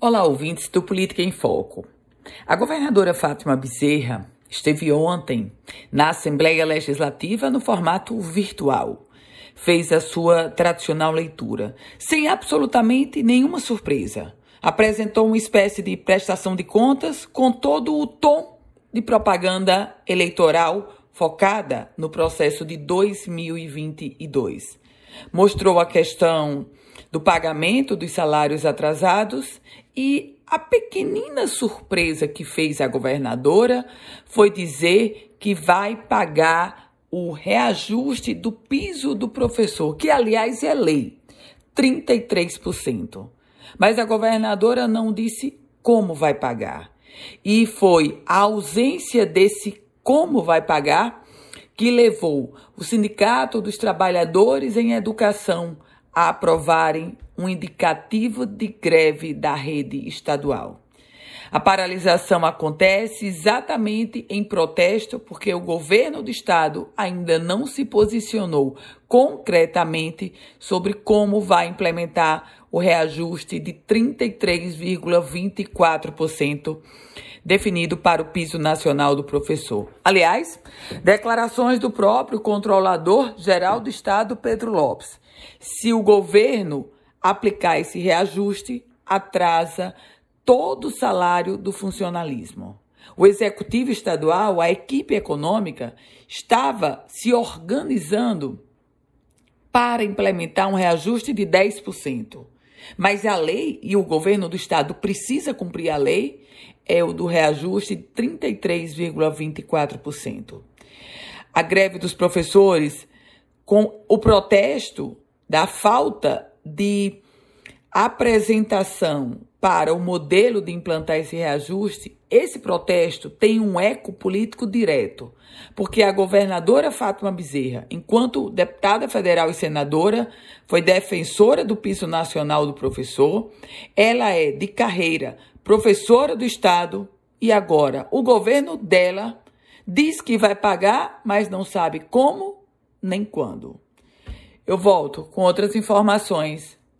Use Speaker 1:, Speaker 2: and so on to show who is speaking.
Speaker 1: Olá, ouvintes do Política em Foco. A governadora Fátima Bezerra esteve ontem na Assembleia Legislativa no formato virtual. Fez a sua tradicional leitura, sem absolutamente nenhuma surpresa. Apresentou uma espécie de prestação de contas com todo o tom de propaganda eleitoral focada no processo de 2022. Mostrou a questão do pagamento dos salários atrasados e a pequenina surpresa que fez a governadora foi dizer que vai pagar o reajuste do piso do professor, que aliás é lei, 33%. Mas a governadora não disse como vai pagar. E foi a ausência desse como vai pagar que levou o Sindicato dos Trabalhadores em Educação a aprovarem um indicativo de greve da rede estadual. A paralisação acontece exatamente em protesto porque o governo do estado ainda não se posicionou concretamente sobre como vai implementar o reajuste de 33,24% definido para o piso nacional do professor. Aliás, declarações do próprio controlador geral do estado, Pedro Lopes. Se o governo aplicar esse reajuste, atrasa todo o salário do funcionalismo. O executivo estadual, a equipe econômica, estava se organizando para implementar um reajuste de 10%. Mas a lei e o governo do estado precisa cumprir a lei é o do reajuste de 33,24%. A greve dos professores com o protesto da falta de apresentação para o modelo de implantar esse reajuste, esse protesto tem um eco político direto, porque a governadora Fátima Bezerra, enquanto deputada federal e senadora, foi defensora do piso nacional do professor, ela é de carreira professora do estado e agora o governo dela diz que vai pagar, mas não sabe como nem quando. Eu volto com outras informações